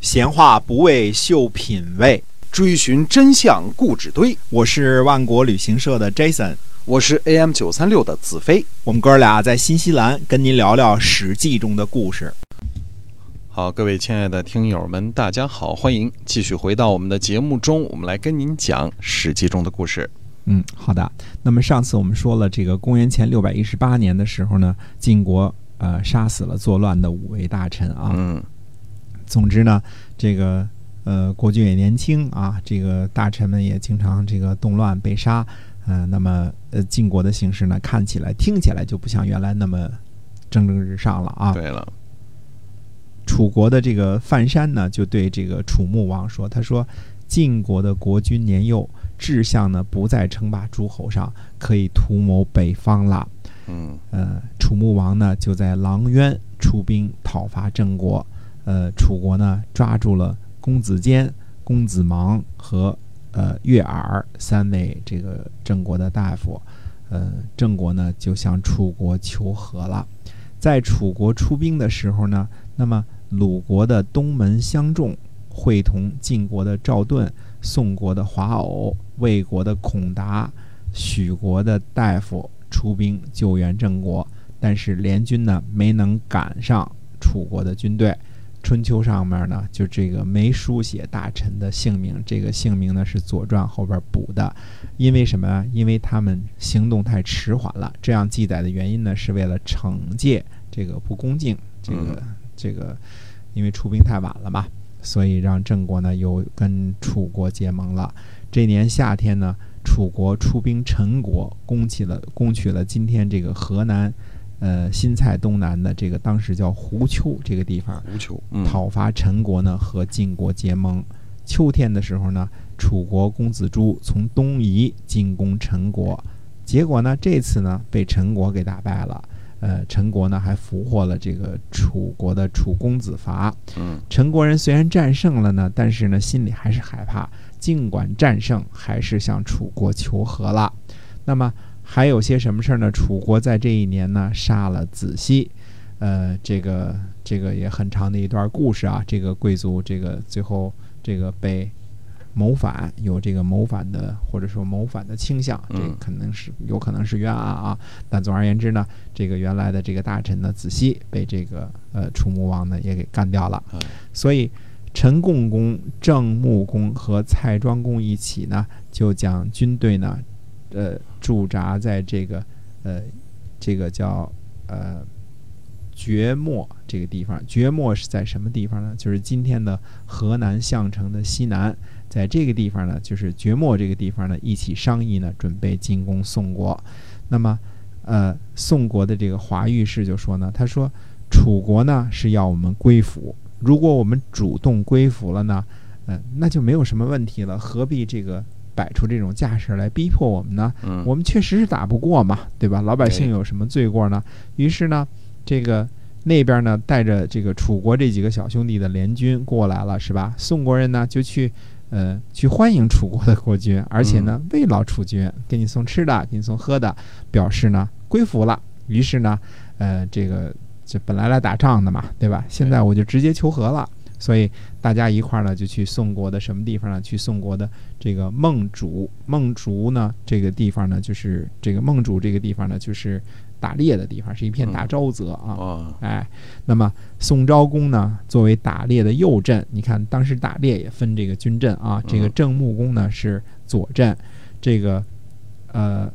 闲话不为秀品味，追寻真相故纸堆。我是万国旅行社的 Jason，我是 AM 九三六的子飞。我们哥俩在新西兰跟您聊聊《史记》中的故事。好，各位亲爱的听友们，大家好，欢迎继续回到我们的节目中，我们来跟您讲《史记》中的故事。嗯，好的。那么上次我们说了，这个公元前六百一十八年的时候呢，晋国呃杀死了作乱的五位大臣啊。嗯总之呢，这个呃国君也年轻啊，这个大臣们也经常这个动乱被杀。嗯、那么呃晋国的形势呢，看起来听起来就不像原来那么蒸蒸日上了啊。对了，楚国的这个范山呢，就对这个楚穆王说：“他说，晋国的国君年幼，志向呢不在称霸诸侯上，可以图谋北方了。嗯呃，楚穆王呢就在狼渊出兵讨伐郑国。呃，楚国呢抓住了公子坚、公子芒和呃月耳三位这个郑国的大夫。呃，郑国呢就向楚国求和了。在楚国出兵的时候呢，那么鲁国的东门相仲会同晋国的赵盾、宋国的华偶、魏国的孔达、许国的大夫出兵救援郑国，但是联军呢没能赶上楚国的军队。春秋上面呢，就这个没书写大臣的姓名，这个姓名呢是《左传》后边补的，因为什么呀？因为他们行动太迟缓了。这样记载的原因呢，是为了惩戒这个不恭敬，这个这个，因为出兵太晚了嘛，所以让郑国呢又跟楚国结盟了。这年夏天呢，楚国出兵陈国，攻起了攻取了今天这个河南，呃新蔡东南的这个当时叫胡丘这个地方，胡丘。嗯讨伐陈国呢和晋国结盟。秋天的时候呢，楚国公子朱从东夷进攻陈国，结果呢这次呢被陈国给打败了。呃，陈国呢还俘获了这个楚国的楚公子伐。嗯陈国人虽然战胜了呢，但是呢心里还是害怕，尽管战胜，还是向楚国求和了。那么还有些什么事儿呢？楚国在这一年呢杀了子西，呃，这个这个也很长的一段故事啊。这个贵族这个最后这个被谋反，有这个谋反的或者说谋反的倾向，这嗯可能是有可能是冤案啊。但总而言之呢，这个原来的这个大臣呢子西被这个呃楚穆王呢也给干掉了。哎所以陈共公、郑穆公和蔡庄公一起呢，就将军队呢，呃，驻扎在这个呃，这个叫呃绝墨这个地方。绝墨是在什么地方呢？就是今天的河南项城的西南，在这个地方呢，就是绝墨这个地方呢，一起商议呢，准备进攻宋国。那么，呃，宋国的这个华御士就说呢，他说楚国呢是要我们归服，如果我们主动归服了呢，嗯、那就没有什么问题了，何必这个摆出这种架势来逼迫我们呢？嗯，我们确实是打不过嘛，对吧？老百姓有什么罪过呢？于是呢，这个那边呢带着这个楚国这几个小兄弟的联军过来了，是吧？宋国人呢就去。呃，去欢迎楚国的国君，而且呢，慰劳楚军，给你送吃的，给你送喝的，表示呢归服了。于是呢，呃，这个这本来来打仗的嘛，对吧？现在我就直接求和了，所以大家一块儿呢就去宋国的什么地方呢？去宋国的这个孟竹。孟竹呢，这个地方呢，就是这个孟竹这个地方呢，就是打猎的地方，是一片大沼泽啊。哦，哎，那么宋昭公呢，作为打猎的右阵，你看当时打猎也分这个军阵啊，这个嗯郑穆公呢是左阵，这个呃，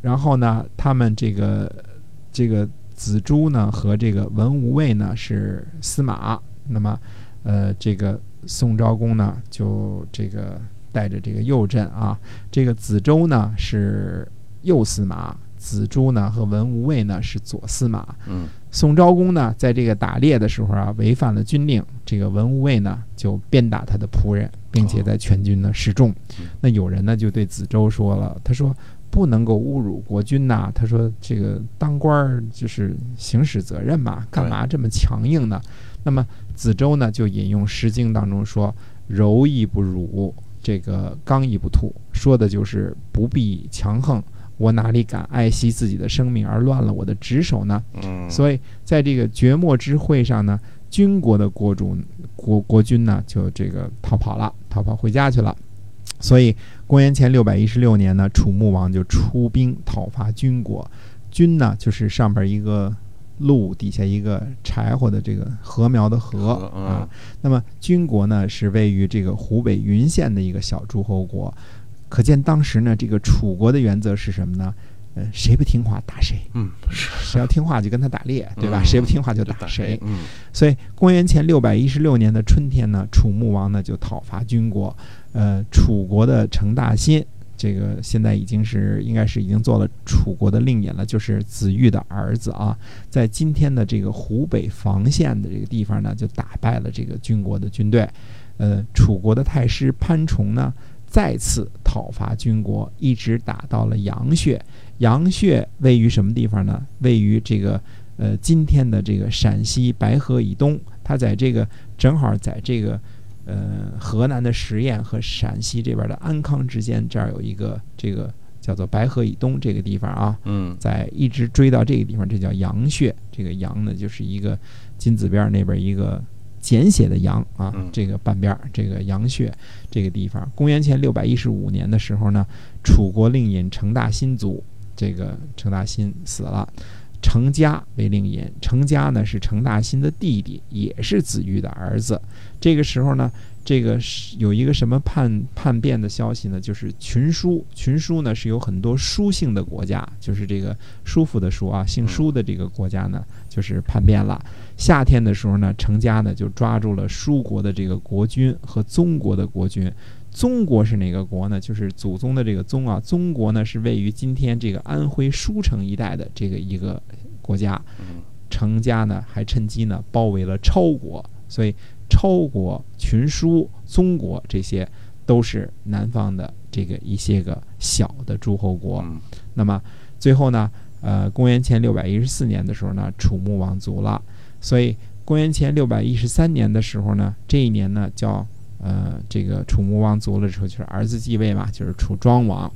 然后呢，他们这个这个子朱呢和这个文无畏呢是司马，那么呃，这个宋昭公呢就这个带着这个右阵啊，这个子周呢是右司马。子朱呢和文无畏呢是左司马，嗯宋昭公呢，在这个打猎的时候啊，违反了军令，这个文无畏呢就鞭打他的仆人，并且在全军呢示众嗯。那有人呢就对子周说了，他说不能够侮辱国君呐、他说这个当官儿就是行使责任嘛，干嘛这么强硬呢？那么子周呢就引用《诗经》当中说：“柔亦不辱，这个刚亦不吐”，说的就是不必强横。我哪里敢爱惜自己的生命而乱了我的职守呢？嗯，所以在这个绝末之会上呢，军国的国主国国君呢就这个逃跑了，逃跑回家去了。所以公元前六百一十六年呢，楚穆王就出兵讨伐军国。军呢就是上边一个鹿，底下一个柴火的这个禾苗的禾啊。那么军国呢是位于这个湖北云县的一个小诸侯国。可见当时呢，这个楚国的原则是什么呢？呃，谁不听话打谁，嗯，是谁要听话就跟他打猎，对吧？嗯谁不听话就就打谁。嗯所以，公元前六百一十六年的春天呢，楚穆王呢就讨伐军国。呃，楚国的成大新，这个现在已经是应该是已经做了楚国的令尹了，就是子玉的儿子啊，在今天的这个湖北房县的这个地方呢，就打败了这个军国的军队。呃，楚国的太师潘崇呢，再次讨伐军国，一直打到了阳穴。阳穴位于什么地方呢？位于这个呃今天的这个陕西白河以东，它在这个正好在这个呃河南的十堰和陕西这边的安康之间，这儿有一个这个叫做白河以东这个地方啊，嗯在一直追到这个地方，这叫阳穴。这个阳呢，就是一个金字边儿那边一个简写的阳啊嗯，这个半边儿这个阳穴这个地方。公元前六百一十五年的时候呢，楚国令尹成大新卒，这个成大新死了。成家为令尹，成家呢是成大新的弟弟，也是子玉的儿子。这个时候呢，这个是有一个什么叛叛变的消息呢？就是群书，群书呢是有很多书姓的国家，就是这个叔父的叔啊，姓舒的这个国家呢，就是叛变了。夏天的时候呢，成家呢就抓住了舒国的这个国君和宗国的国君。宗国是哪个国呢？就是祖宗的这个宗啊。宗国呢是位于今天这个安徽舒城一带的这个一个国家。嗯成家呢还趁机呢包围了超国，所以超国、群书、宗国这些都是南方的这个一些个小的诸侯国。嗯那么最后呢，呃，公元前六百一十四年的时候呢，楚穆王族了，所以公元前六百一十三年的时候呢，这一年呢叫呃这个楚穆王卒了之后，就是儿子继位嘛，就是楚庄王。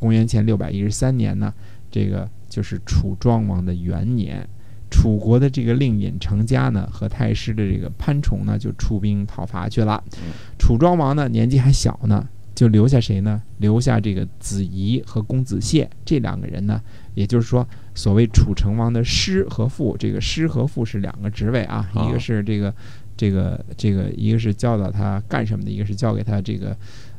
公元前六百一十三年呢，这个就是楚庄王的元年。楚国的这个令尹成家呢，和太师的这个潘崇呢，就出兵讨伐去了嗯。楚庄王呢，年纪还小呢，就留下谁呢？留下这个子仪和公子燮这两个人呢，也就是说，所谓楚成王的师和父，这个师和父是两个职位啊，哦一个是这个这个这个，一个是教导他干什么的，一个是教给他这个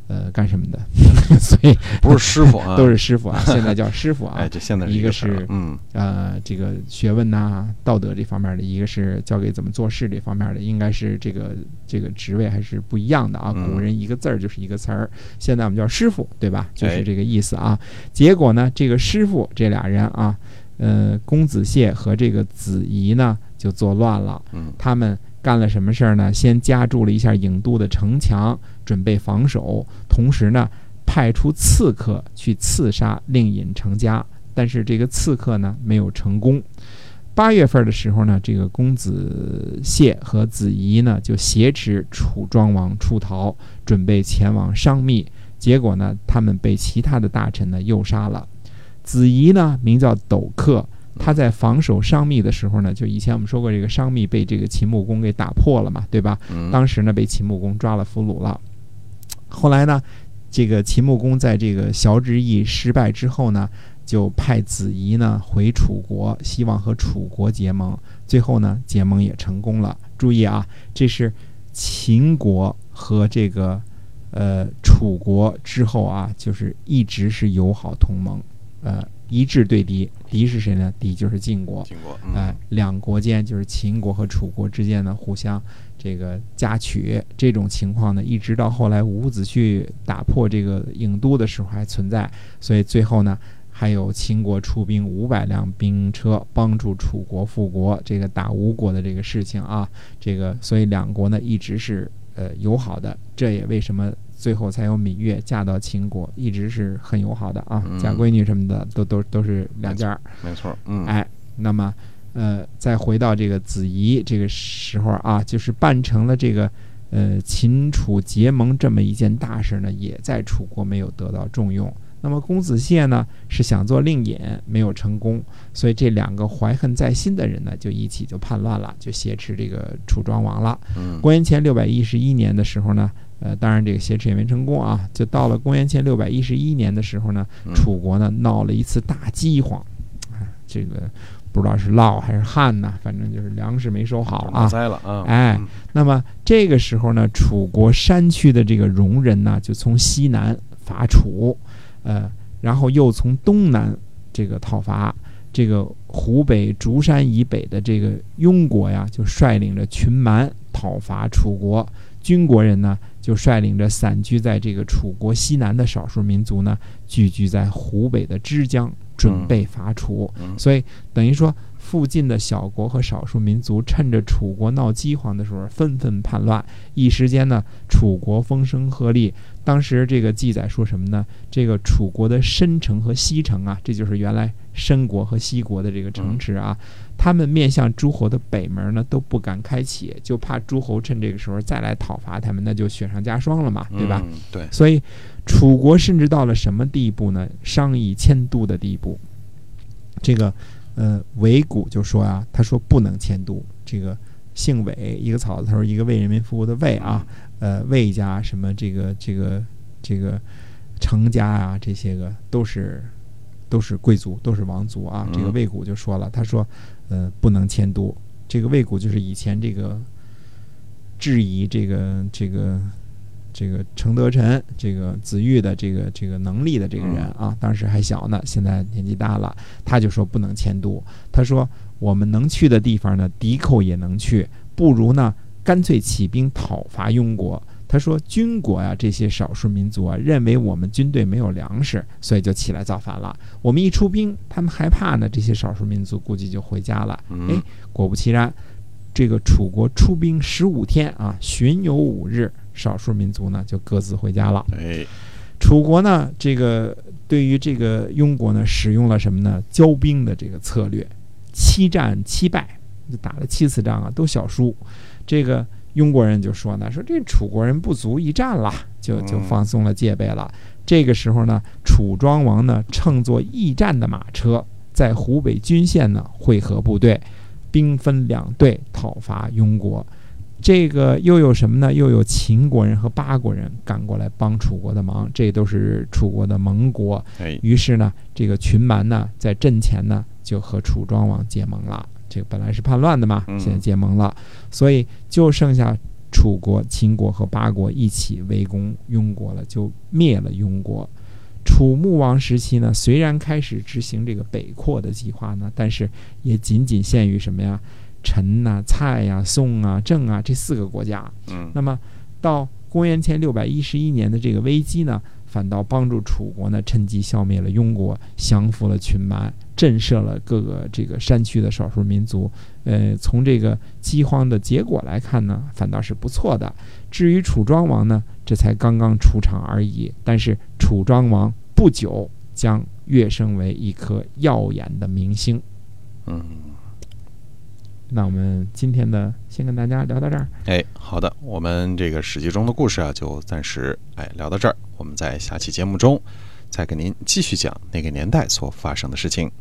呃干什么的，所以 不是师傅啊，都是师傅啊，现在叫师傅啊。哎，这现在一个是嗯呃，这个学问呐、道德这方面的，一个是教给怎么做事这方面的，应该是这个这个职位还是不一样的啊。嗯古人一个字儿就是一个词儿，现在我们叫师傅，对吧？就哎是这个意思啊。结果呢，这个师傅这俩人啊，呃，公子燮和这个子仪呢就作乱了。嗯他们干了什么事儿呢？先夹住了一下郢都的城墙，准备防守，同时呢，派出刺客去刺杀令尹成家，但是这个刺客呢没有成功。八月份的时候呢，这个公子燮和子仪呢就挟持楚庄王出逃，准备前往商密。结果呢，他们被其他的大臣呢诱杀了。子仪呢名叫斗克，他在防守商密的时候呢，就以前我们说过，这个商密被这个秦穆公给打破了嘛，对吧？嗯，当时呢被秦穆公抓了俘虏了。后来呢，这个秦穆公在这个崤之役失败之后呢，就派子仪呢回楚国，希望和楚国结盟。最后呢，结盟也成功了。注意啊，这是秦国和这个呃楚国之后啊，就是一直是友好同盟，呃一致对敌。敌是谁呢？敌就是晋国。晋国哎、嗯两国间就是秦国和楚国之间呢，互相这个夹取这种情况呢，一直到后来伍子胥打破这个郢都的时候还存在，所以最后呢，还有秦国出兵五百辆兵车帮助楚国复国，这个打吴国的这个事情啊，这个所以两国呢一直是呃友好的，这也为什么。最后才有芈月嫁到秦国，一直是很友好的啊，嗯嫁闺女什么的都都都是两家儿。没错，嗯哎，那么，呃，再回到这个子仪这个时候啊，就是办成了这个呃秦楚结盟这么一件大事呢，也在楚国没有得到重用。那么公子燮呢是想做令尹，没有成功，所以这两个怀恨在心的人呢就一起就叛乱了，就挟持这个楚庄王了。嗯公元前六百一十一年的时候呢，呃，当然这个挟持也没成功啊，就到了公元前六百一十一年的时候呢，嗯楚国呢闹了一次大饥荒，啊，这个不知道是涝还是旱呐，反正就是粮食没收好啊。灾了啊！哎嗯，那么这个时候呢，楚国山区的这个戎人呢，就从西南伐楚，呃，然后又从东南这个讨伐。这个湖北竹山以北的这个庸国呀，就率领着群蛮讨伐楚国；军国人呢，就率领着散居在这个楚国西南的少数民族呢，聚居在湖北的枝江，准备伐楚。嗯所以等于说，附近的小国和少数民族趁着楚国闹饥荒的时候，纷纷叛乱。一时间呢，楚国风声鹤唳。当时这个记载说什么呢？这个楚国的申城和西城啊，这就是原来申国和西国的这个城池啊，他们面向诸侯的北门呢都不敢开启，就怕诸侯趁这个时候再来讨伐他们，那就雪上加霜了嘛，对吧？嗯？对，所以，楚国甚至到了什么地步呢？商议迁都的地步。这个，呃，韦谷就说啊，他说不能迁都。这个姓韦，一个草字头，一个为人民服务的为啊，呃，魏家什么这个这个这个程家啊，这些个都是都是贵族，都是王族啊。这个嗯魏谷就说了，他说，呃，不能迁都。这个魏谷就是以前这个质疑这个这个这个程德臣这个子玉的这个这个能力的这个人啊，当时还小呢，现在年纪大了，他就说不能迁都。他说我们能去的地方呢，敌寇也能去，不如呢干脆起兵讨伐庸国。他说军国呀、这些少数民族啊，认为我们军队没有粮食，所以就起来造反了。我们一出兵，他们害怕呢，这些少数民族估计就回家了。嗯哎，果不其然，这个楚国出兵十五天啊，巡游五日，少数民族呢就各自回家了。哎，楚国呢，这个对于这个庸国呢，使用了什么呢？骄兵的这个策略，七战七败，就打了七次仗啊，都小输。这个庸国人就说呢，说这楚国人不足一战了，就就嗯放松了戒备了。这个时候呢，楚庄王呢乘坐驿站的马车，在湖北均县呢会合部队，兵分两队讨伐庸国。这个又有什么呢？又有秦国人和八国人赶过来帮楚国的忙，这都是楚国的盟国。哎，于是呢，这个群蛮呢，在阵前呢就和楚庄王结盟了。这个本来是叛乱的嘛，嗯现在结盟了，所以就剩下楚国、秦国和八国一起围攻庸国了，就灭了庸国。楚穆王时期呢，虽然开始执行这个北扩的计划呢，但是也仅仅限于什么呀？陈呐、蔡呀、宋啊、郑啊这四个国家。嗯那么到公元前六百一十一年的这个危机呢，反倒帮助楚国呢趁机消灭了庸国，降服了群蛮，震慑了各个这个山区的少数民族。呃，从这个饥荒的结果来看呢，反倒是不错的。至于楚庄王呢，这才刚刚出场而已。但是楚庄王不久将跃升为一颗耀眼的明星。嗯，那我们今天的先跟大家聊到这儿。哎，好的，我们这个史记中的故事啊，就暂时哎聊到这儿。我们在下期节目中再给您继续讲那个年代所发生的事情。